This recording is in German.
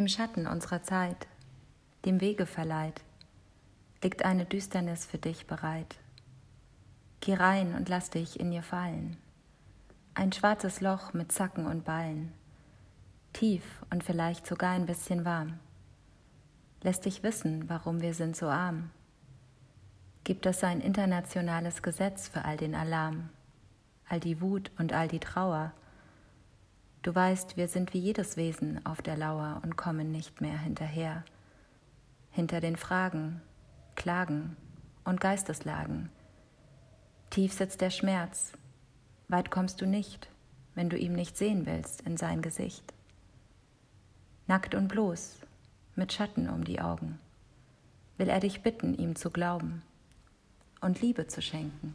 Im Schatten unserer Zeit, dem Wege verleiht, liegt eine Düsternis für dich bereit. Geh rein und lass dich in ihr fallen. Ein schwarzes Loch mit Zacken und Ballen, tief und vielleicht sogar ein bisschen warm. Lässt dich wissen, warum wir sind so arm. Gibt es ein internationales Gesetz für all den Alarm, all die Wut und all die Trauer? Du weißt, wir sind wie jedes Wesen auf der Lauer und kommen nicht mehr hinterher. Hinter den Fragen, Klagen und Geisteslagen. Tief sitzt der Schmerz, weit kommst du nicht, wenn du ihm nicht sehen willst in sein Gesicht. Nackt und bloß, mit Schatten um die Augen, will er dich bitten, ihm zu glauben und Liebe zu schenken.